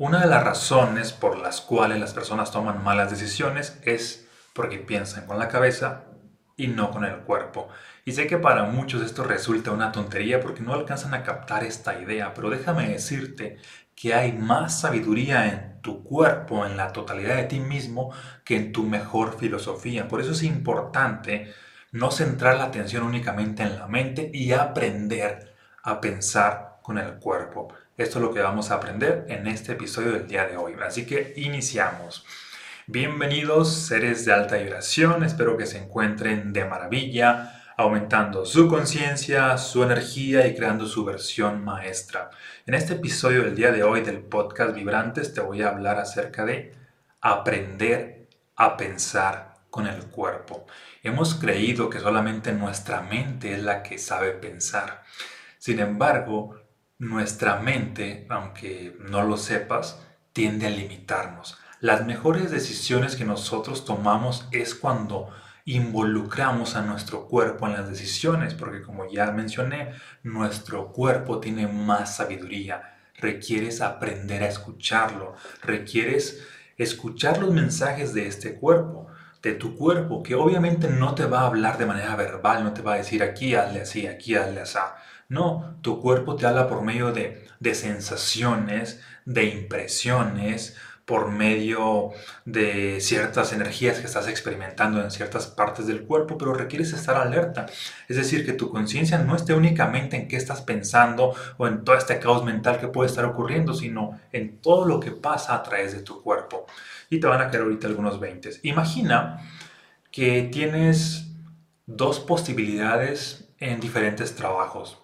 Una de las razones por las cuales las personas toman malas decisiones es porque piensan con la cabeza y no con el cuerpo. Y sé que para muchos esto resulta una tontería porque no alcanzan a captar esta idea, pero déjame decirte que hay más sabiduría en tu cuerpo, en la totalidad de ti mismo, que en tu mejor filosofía. Por eso es importante no centrar la atención únicamente en la mente y aprender a pensar con el cuerpo. Esto es lo que vamos a aprender en este episodio del día de hoy. Así que iniciamos. Bienvenidos seres de alta vibración, espero que se encuentren de maravilla, aumentando su conciencia, su energía y creando su versión maestra. En este episodio del día de hoy del podcast Vibrantes te voy a hablar acerca de aprender a pensar con el cuerpo. Hemos creído que solamente nuestra mente es la que sabe pensar. Sin embargo, nuestra mente, aunque no lo sepas, tiende a limitarnos. Las mejores decisiones que nosotros tomamos es cuando involucramos a nuestro cuerpo en las decisiones, porque como ya mencioné, nuestro cuerpo tiene más sabiduría. Requieres aprender a escucharlo, requieres escuchar los mensajes de este cuerpo, de tu cuerpo, que obviamente no te va a hablar de manera verbal, no te va a decir aquí hazle así, aquí hazle así no, tu cuerpo te habla por medio de, sensaciones, de impresiones, por medio de ciertas energías que estás experimentando en ciertas partes del cuerpo, pero requieres estar alerta. Es decir, que tu conciencia no esté únicamente en qué estás pensando o en todo este caos mental que puede estar ocurriendo, sino en todo lo que pasa a través de tu cuerpo. Y te van a caer ahorita algunos 20. Imagina que tienes dos posibilidades en diferentes trabajos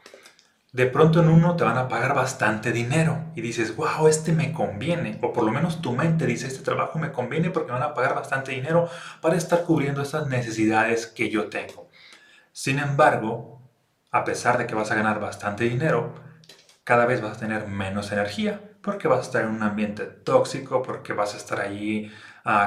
de pronto en uno te van a pagar bastante dinero y dices, wow, este me conviene, o por lo menos tu mente dice, este trabajo me conviene porque me van a pagar bastante dinero para estar cubriendo estas necesidades que yo tengo. Sin embargo, a pesar de que vas a ganar bastante dinero, cada vez vas a tener menos energía porque vas a estar en un ambiente tóxico, porque vas a estar allí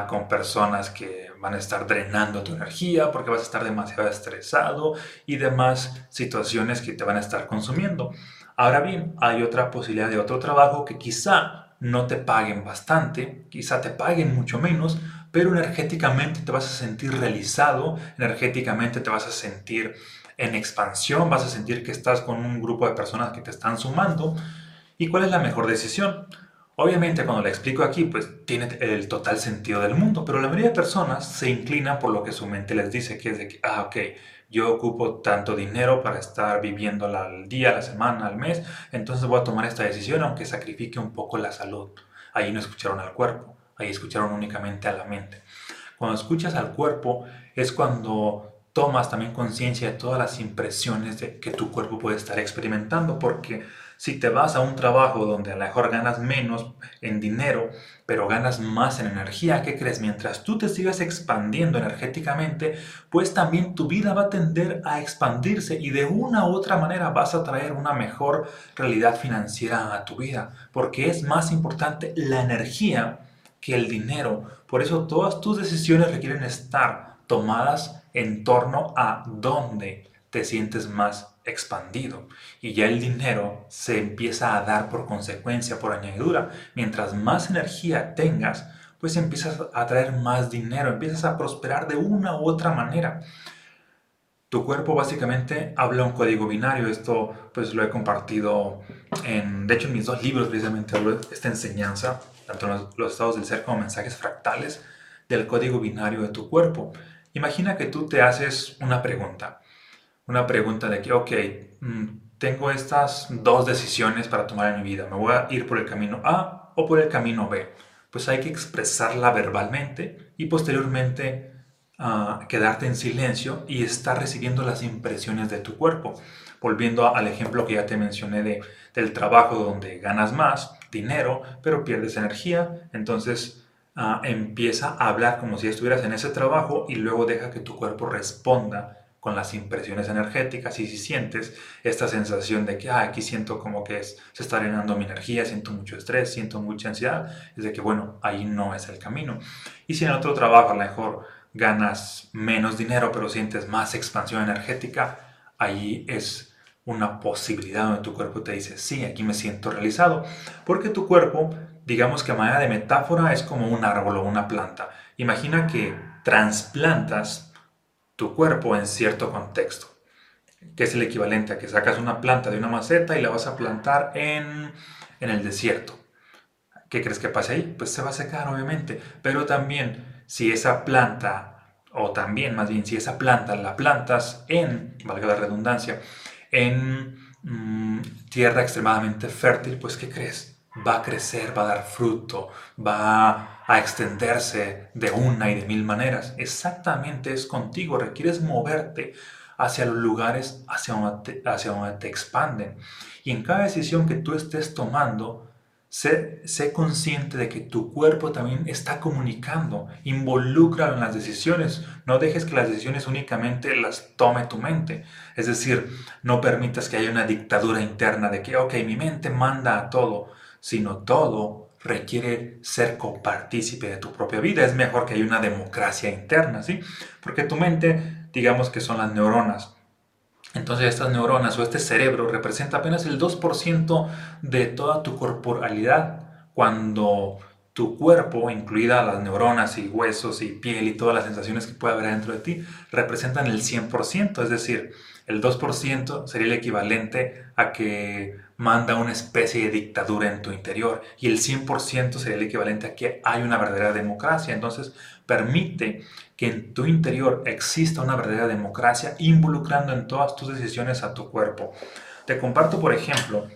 con personas que van a estar drenando tu energía, porque vas a estar demasiado estresado y demás situaciones que te van a estar consumiendo. Ahora bien, hay otra posibilidad de otro trabajo que quizá no te paguen bastante, quizá te paguen mucho menos, pero energéticamente te vas a sentir realizado, energéticamente te vas a sentir en expansión, vas a sentir que estás con un grupo de personas que te están sumando ¿Y cuál es la mejor decisión? Obviamente cuando la explico aquí, pues tiene el total sentido del mundo, pero la mayoría de personas se inclina por lo que su mente les dice, que es de que, ah, ok, yo ocupo tanto dinero para estar viviendo al día, la semana, al mes, entonces voy a tomar esta decisión aunque sacrifique un poco la salud. Ahí no escucharon al cuerpo, ahí escucharon únicamente a la mente. Cuando escuchas al cuerpo es cuando tomas también conciencia de todas las impresiones que tu cuerpo puede estar experimentando, porque si te vas a un trabajo donde a lo mejor ganas menos en dinero, pero ganas más en energía, ¿qué crees? Mientras tú te sigas expandiendo energéticamente, pues también tu vida va a tender a expandirse y de una u otra manera vas a traer una mejor realidad financiera a tu vida, porque es más importante la energía que el dinero. Por eso todas tus decisiones requieren estar tomadas en torno a dónde te sientes más expandido y ya el dinero se empieza a dar por consecuencia, por añadidura. Mientras más energía tengas, pues empiezas a traer más dinero, empiezas a prosperar de una u otra manera. Tu cuerpo básicamente habla un código binario, esto pues lo he compartido en, de hecho en mis dos libros precisamente hablo esta enseñanza, tanto en los, los estados del ser como mensajes fractales del código binario de tu cuerpo. Imagina que tú te haces una pregunta una pregunta de que, ok, mm, tengo estas dos decisiones para tomar en mi vida. ¿Me voy a ir por el camino A o por el camino B? Pues hay que expresarla verbalmente y posteriormente uh, quedarte en silencio y estar recibiendo las impresiones de tu cuerpo. Volviendo al ejemplo que ya te mencioné de, del trabajo donde ganas más dinero, pero pierdes energía, entonces uh, empieza a hablar como si estuvieras en ese trabajo y luego deja que tu cuerpo responda con las impresiones energéticas y si sientes esta sensación de que ah, aquí siento como que se está drenando mi energía, siento mucho estrés, siento mucha ansiedad, es de que bueno, ahí no es el camino. Y si en otro trabajo a lo mejor ganas menos dinero pero sientes más expansión energética, ahí es una posibilidad donde tu cuerpo te dice, sí, aquí me siento realizado, porque tu cuerpo digamos que a manera de metáfora es como un árbol o una planta. Imagina que trasplantas tu cuerpo en cierto contexto, que es el equivalente a que sacas una planta de una maceta y la vas a plantar en, en el desierto. ¿Qué crees que pase ahí? Pues se va a secar, obviamente. Pero también, si esa planta, o también más bien, si esa planta la plantas en, valga la redundancia, en mm, tierra extremadamente fértil, pues ¿qué crees? Va a crecer, va a dar fruto, va a extenderse de una y de mil maneras. Exactamente es contigo, requieres moverte hacia los lugares hacia hacia donde te expanden. Y en cada decisión que tú estés tomando, Sé, consciente de que tu cuerpo también está comunicando, involúcralo en las decisiones, no dejes que las decisiones únicamente las tome tu mente, es decir, no permitas que haya una dictadura interna de que, ok, mi mente manda a todo, sino todo requiere ser copartícipe de tu propia vida, es mejor que haya una democracia interna, ¿sí? Porque tu mente, digamos que son las neuronas, entonces estas neuronas o este cerebro representa apenas el 2% de toda tu corporalidad, cuando tu cuerpo, incluida las neuronas y huesos y piel y todas las sensaciones que puede haber dentro de ti, representan el 100%, es decir, el 2% sería el equivalente a que manda una especie de dictadura en tu interior y el 100% sería el equivalente a que hay una verdadera democracia. Entonces, permite que en tu interior exista una verdadera democracia involucrando en todas tus decisiones a tu cuerpo. Te comparto, por ejemplo,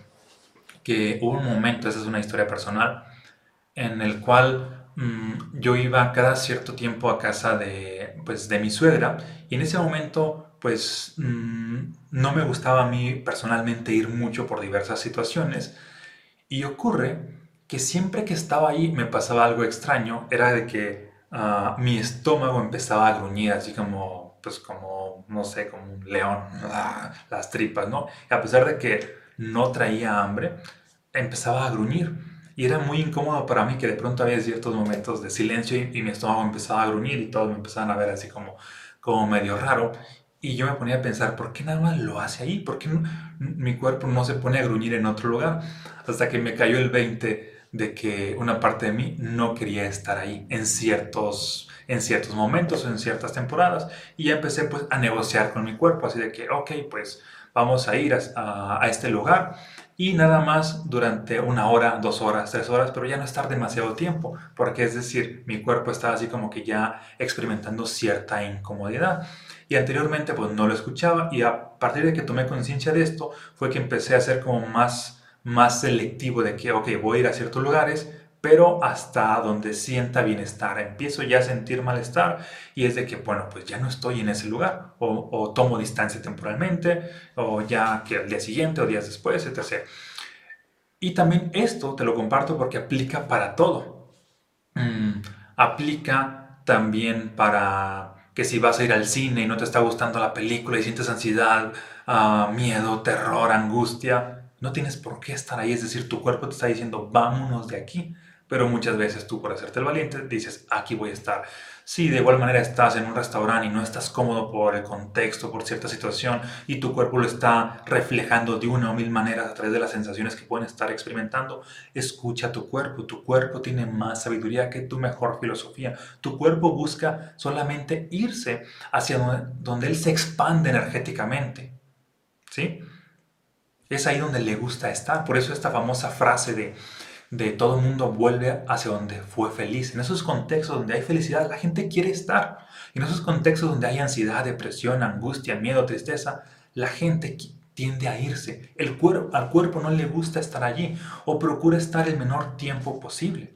que hubo un momento, esa es una historia personal, en el cual mm, yo iba cada cierto tiempo a casa de, pues, de mi suegra y en ese momento pues mm, no me gustaba a mí personalmente ir mucho por diversas situaciones y ocurre que siempre que estaba ahí me pasaba algo extraño, era de que Ah, mi estómago empezaba a gruñir, así como, pues como, no sé, como un león, ah, las tripas, ¿no? Y a pesar de que no traía hambre, empezaba a gruñir. Y era muy incómodo para mí que de pronto había ciertos momentos de silencio y, mi estómago empezaba a gruñir y todos me empezaban a ver así como, como medio raro. Y yo me ponía a pensar, ¿por qué nada más lo hace ahí? ¿Por qué mi cuerpo no se pone a gruñir en otro lugar? Hasta que me cayó el 20 de que una parte de mí no quería estar ahí en ciertos, en ciertos momentos, en ciertas temporadas, y ya empecé pues a negociar con mi cuerpo, así de que, ok, pues vamos a ir a, a este lugar y nada más durante una hora, dos horas, tres horas, pero ya no estar demasiado tiempo, porque es decir, mi cuerpo estaba así como que ya experimentando cierta incomodidad. Y anteriormente pues no lo escuchaba y a partir de que tomé conciencia de esto fue que empecé a hacer como más más selectivo de que, ok, voy a ir a ciertos lugares, pero hasta donde sienta bienestar. Empiezo ya a sentir malestar y es de que, bueno, pues ya no estoy en ese lugar o, tomo distancia temporalmente o ya que al día siguiente o días después, etc. Y también esto te lo comparto porque aplica para todo. Mm, aplica también para que si vas a ir al cine y no te está gustando la película y sientes ansiedad, ah, miedo, terror, angustia, no tienes por qué estar ahí, es decir, tu cuerpo te está diciendo, vámonos de aquí. Pero muchas veces tú, por hacerte el valiente, dices, aquí voy a estar. Si de igual manera estás en un restaurante y no estás cómodo por el contexto, por cierta situación, y tu cuerpo lo está reflejando de una o mil maneras a través de las sensaciones que pueden estar experimentando, escucha tu cuerpo. Tu cuerpo tiene más sabiduría que tu mejor filosofía. Tu cuerpo busca solamente irse hacia donde, donde él se expande energéticamente. ¿Sí? Es ahí donde le gusta estar. Por eso esta famosa frase de, de todo mundo vuelve hacia donde fue feliz. En esos contextos donde hay felicidad, la gente quiere estar. En esos contextos donde hay ansiedad, depresión, angustia, miedo, tristeza, la gente tiende a irse. El cuerpo, al cuerpo no le gusta estar allí o procura estar el menor tiempo posible.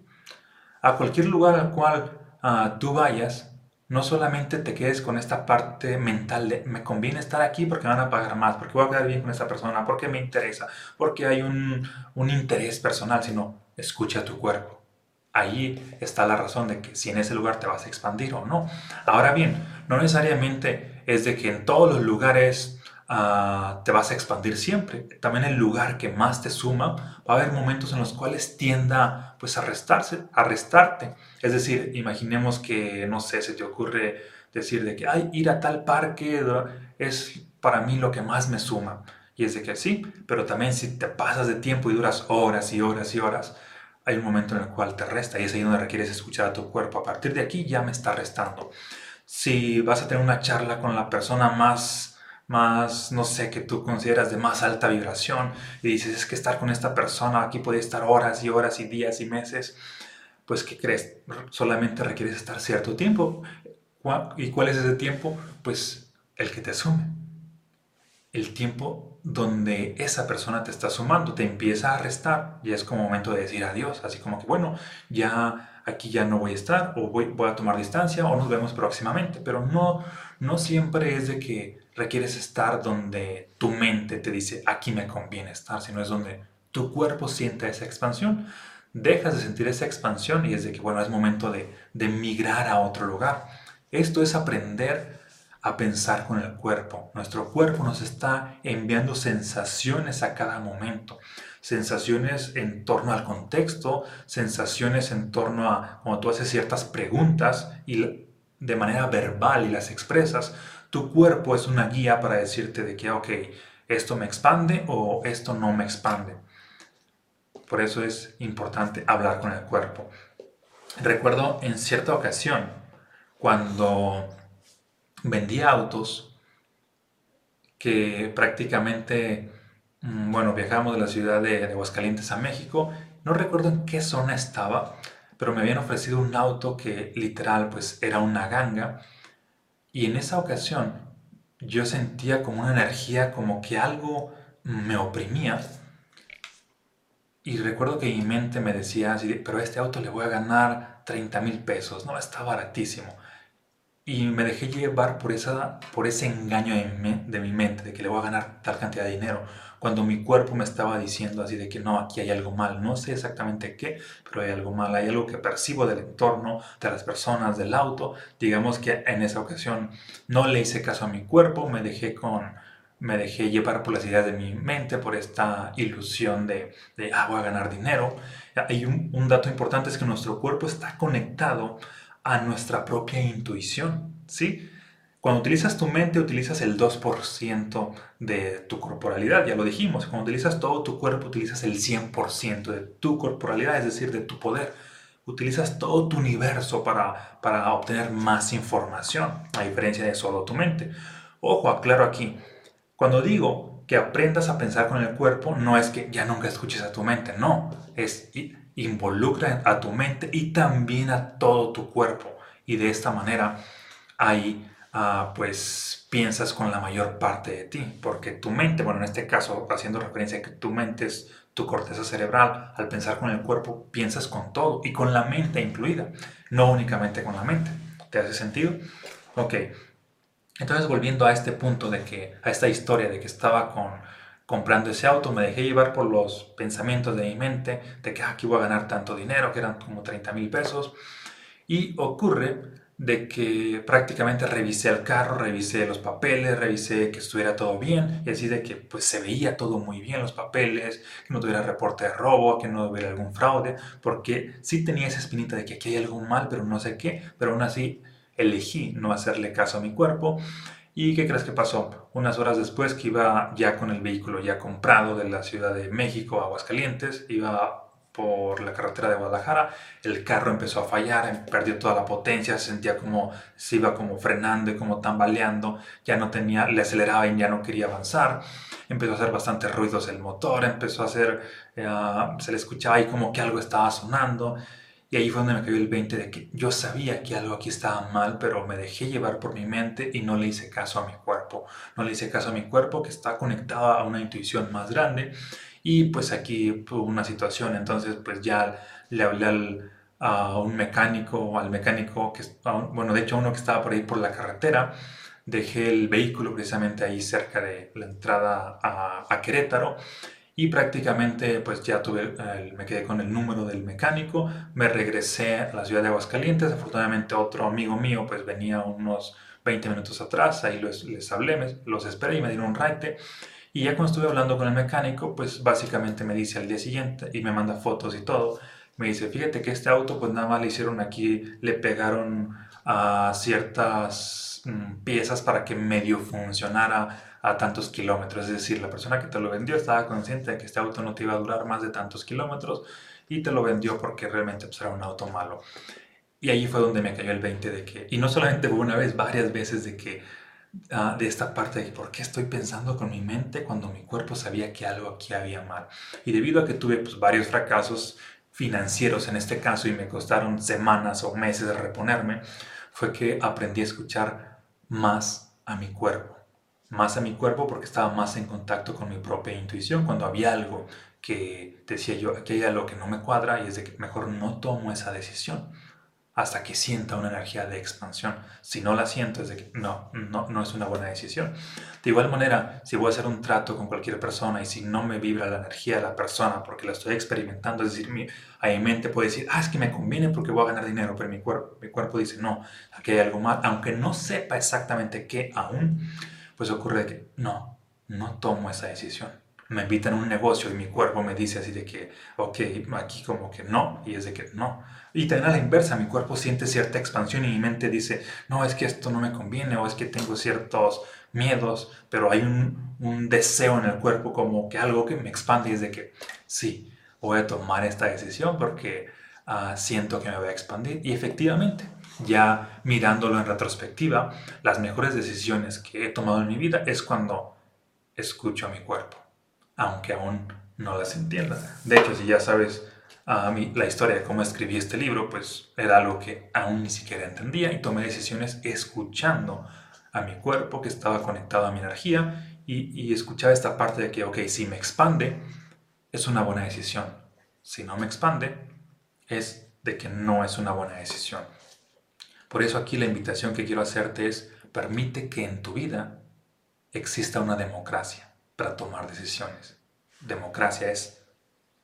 A cualquier lugar al cual ah, tú vayas, no solamente te quedes con esta parte mental de me conviene estar aquí porque van a pagar más, porque voy a quedar bien con esta persona, porque me interesa, porque hay un, un interés personal, sino escucha tu cuerpo. Ahí está la razón de que si en ese lugar te vas a expandir o no. Ahora bien, no necesariamente es de que en todos los lugares Ah, te vas a expandir siempre. También el lugar que más te suma, va a haber momentos en los cuales tienda pues a restarse, a restarte. Es decir, imaginemos que, no sé, se te ocurre decir de que, ay, ir a tal parque es para mí lo que más me suma. Y es de que sí, pero también si te pasas de tiempo y duras horas y horas y horas, hay un momento en el cual te resta y es ahí donde requieres escuchar a tu cuerpo. A partir de aquí ya me está restando. Si vas a tener una charla con la persona más, más, no sé, que tú consideras de más alta vibración y dices, es que estar con esta persona aquí puede estar horas y horas y días y meses, pues ¿qué crees? Solamente requieres estar cierto tiempo. ¿Y cuál es ese tiempo? Pues el que te asume. El tiempo donde esa persona te está sumando, te empieza a restar y es como momento de decir adiós, así como que bueno, ya aquí ya no voy a estar o voy, voy a tomar distancia o nos vemos próximamente, pero no, no siempre es de que requieres estar donde tu mente te dice aquí me conviene estar, sino es donde tu cuerpo siente esa expansión. Dejas de sentir esa expansión y es de que bueno, es momento de, de migrar a otro lugar. Esto es aprender a pensar con el cuerpo. Nuestro cuerpo nos está enviando sensaciones a cada momento. Sensaciones en torno al contexto, sensaciones en torno a cuando tú haces ciertas preguntas y de manera verbal y las expresas, tu cuerpo es una guía para decirte de que, ok, esto me expande o esto no me expande. Por eso es importante hablar con el cuerpo. Recuerdo en cierta ocasión, cuando vendía autos que prácticamente, mm, bueno, viajamos de la ciudad de, Aguascalientes a México. No recuerdo en qué zona estaba, pero me habían ofrecido un auto que literal pues era una ganga. Y en esa ocasión yo sentía como una energía, como que algo me oprimía. Y recuerdo que mi mente me decía así, pero a este auto le voy a ganar 30 mil pesos, no, está baratísimo. Y me dejé llevar por, esa, por ese engaño de de mi mente, de que le voy a ganar tal cantidad de dinero, cuando mi cuerpo me estaba diciendo así de que no, aquí hay algo mal, no sé exactamente qué, pero hay algo mal, hay algo que percibo del entorno, de las personas, del auto. Digamos que en esa ocasión no le hice caso a mi cuerpo, me dejé con, me dejé llevar por las ideas de mi mente, por esta ilusión de, de ah, voy a ganar dinero. Hay un dato importante es que nuestro cuerpo está conectado a nuestra propia intuición, ¿sí? Cuando utilizas tu mente, utilizas el 2% de tu corporalidad, ya lo dijimos. Cuando utilizas todo tu cuerpo, utilizas el 100% de tu corporalidad, es decir, de tu poder. Utilizas todo tu universo para, para obtener más información, a diferencia de solo tu mente. Ojo, aclaro aquí. Cuando digo que aprendas a pensar con el cuerpo, no es que ya nunca escuches a tu mente, no. Es involucra a tu mente y también a todo tu cuerpo. Y de esta manera ahí ah, pues piensas con la mayor parte de ti, porque tu mente, bueno, en este caso haciendo referencia a que tu mente es tu corteza cerebral, al pensar con el cuerpo piensas con todo y con la mente incluida, no únicamente con la mente. ¿Te hace sentido? Ok. Entonces volviendo a este punto de que, a esta historia de que estaba con comprando ese auto, me dejé llevar por los pensamientos de mi mente de que ah, aquí voy a ganar tanto dinero, que eran como 30 mil pesos. Y ocurre de que prácticamente revisé el carro, revisé los papeles, revisé que estuviera todo bien y así de que pues se veía todo muy bien los papeles, que no tuviera reporte de robo, que no hubiera algún fraude, porque sí tenía esa espinita de que aquí hay algo mal, pero no sé qué, pero aún así elegí no hacerle caso a mi cuerpo ¿Y qué crees que pasó? Unas horas después que iba ya con el vehículo ya comprado de la Ciudad de México a Aguascalientes, iba por la carretera de Guadalajara, el carro empezó a fallar, perdió toda la potencia, se sentía como se iba como frenando y como tambaleando, ya no tenía, le aceleraba y ya no quería avanzar, empezó a hacer bastantes ruidos el motor, empezó a hacer, eh, se le escuchaba ahí como que algo estaba sonando, y ahí fue donde me cayó el 20 de que yo sabía que algo aquí estaba mal, pero me dejé llevar por mi mente y no le hice caso a mi cuerpo. No le hice caso a mi cuerpo que está conectado a una intuición más grande. Y pues aquí hubo una situación, entonces pues ya le hablé a un mecánico, al mecánico, que, bueno, de hecho a uno que estaba por ahí por la carretera. Dejé el vehículo precisamente ahí cerca de la entrada a, a Querétaro y prácticamente pues ya tuve, me quedé con el número del mecánico, me regresé a la ciudad de Aguascalientes, afortunadamente otro amigo mío pues venía unos 20 minutos atrás, ahí les, les hablé, los esperé y me dieron un raite. Y ya cuando estuve hablando con el mecánico, pues básicamente me dice al día siguiente y me manda fotos y todo. Me dice, fíjate que este auto pues nada más le hicieron aquí, le pegaron a ciertas mm, piezas para que medio funcionara a tantos kilómetros. Es decir, la persona que te lo vendió estaba consciente de que este auto no te iba a durar más de tantos kilómetros y te lo vendió porque realmente pues, era un auto malo. Y ahí fue donde me cayó el 20 de que, y no solamente una vez, varias veces de que, ah, de esta parte de por qué estoy pensando con mi mente cuando mi cuerpo sabía que algo aquí había mal. Y debido a que tuve pues, varios fracasos financieros en este caso y me costaron semanas o meses de reponerme, fue que aprendí a escuchar más a mi cuerpo. Más a mi cuerpo porque estaba más en contacto con mi propia intuición. Cuando había algo que decía yo, que hay algo que no me cuadra y es de que mejor no tomo esa decisión hasta que sienta una energía de expansión. Si no la siento, es de que no, no, no es una buena decisión. De igual manera, si voy a hacer un trato con cualquier persona y si no me vibra la energía de la persona porque la estoy experimentando, es decir, mi, a mi mente puede decir, ah, es que me conviene porque voy a ganar dinero, pero mi cuerpo, mi cuerpo dice, no, aquí hay algo mal, aunque no sepa exactamente qué aún, pues ocurre que no, no tomo esa decisión me invitan a un negocio y mi cuerpo me dice así de que, ok, aquí como que no, y es de que no. Y también a la inversa, mi cuerpo siente cierta expansión y mi mente dice, no, es que esto no me conviene o es que tengo ciertos miedos, pero hay un, un deseo en el cuerpo como que algo que me expande y es de que, sí, voy a tomar esta decisión porque uh, siento que me voy a expandir. Y efectivamente, ya mirándolo en retrospectiva, las mejores decisiones que he tomado en mi vida es cuando escucho a mi cuerpo aunque aún no las entienda. De hecho, si ya sabes a mí, la historia de cómo escribí este libro, pues era algo que aún ni siquiera entendía y tomé decisiones escuchando a mi cuerpo que estaba conectado a mi energía y, y escuchaba esta parte de que, ok, si me expande, es una buena decisión. Si no me expande, es de que no es una buena decisión. Por eso aquí la invitación que quiero hacerte es, permite que en tu vida exista una democracia para tomar decisiones. Democracia es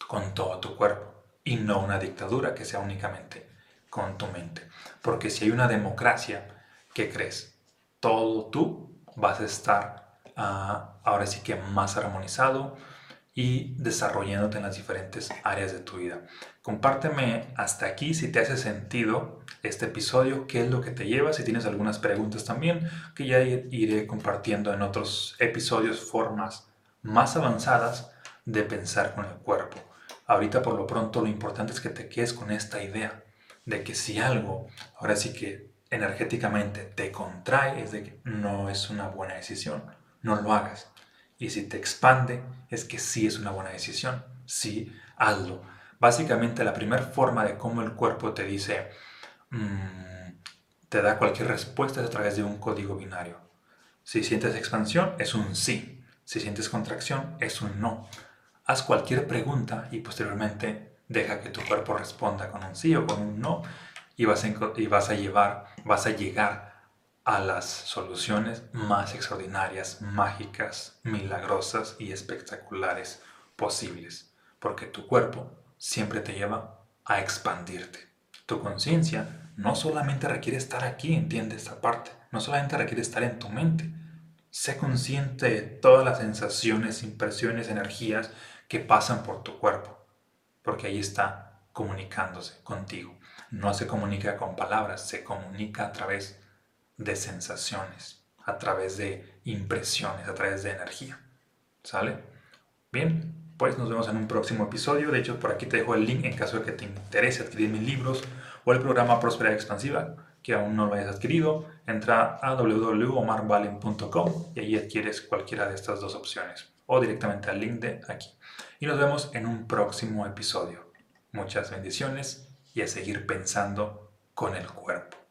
con todo tu cuerpo y no una dictadura que sea únicamente con tu mente. Porque si hay una democracia, ¿qué crees? Todo tú vas a estar ah, ahora sí que más armonizado y desarrollándote en las diferentes áreas de tu vida. Compárteme hasta aquí si te hace sentido este episodio, qué es lo que te lleva, si tienes algunas preguntas también, que ya iré compartiendo en otros episodios formas más avanzadas de pensar con el cuerpo. Ahorita por lo pronto lo importante es que te quedes con esta idea de que si algo, ahora sí que energéticamente te contrae, es de que no es una buena decisión, no lo hagas. Y si te expande, es que sí es una buena decisión, sí, hazlo. Básicamente la primera forma de cómo el cuerpo te dice, mm, te da cualquier respuesta es a través de un código binario. Si sientes expansión, es un sí. Si sientes contracción, es un no. Haz cualquier pregunta y posteriormente deja que tu cuerpo responda con un sí o con un no y vas a, y vas a llevar, vas a llegar a las soluciones más extraordinarias, mágicas, milagrosas y espectaculares posibles, porque tu cuerpo siempre te lleva a expandirte. Tu conciencia no solamente requiere estar aquí, entiende esta parte, no solamente requiere estar en tu mente, Sé consciente de todas las sensaciones, impresiones, energías que pasan por tu cuerpo, porque ahí está comunicándose contigo. No se comunica con palabras, se comunica a través de sensaciones, a través de impresiones, a través de energía. ¿Sale? Bien, pues nos vemos en un próximo episodio. De hecho, por aquí te dejo el link en caso de que te interese adquirir mis libros o el programa Prosperidad Expansiva que aún no lo hayas adquirido, entra a www.omarvalen.com y ahí adquieres cualquiera de estas dos opciones o directamente al link de aquí. Y nos vemos en un próximo episodio. Muchas bendiciones y a seguir pensando con el cuerpo.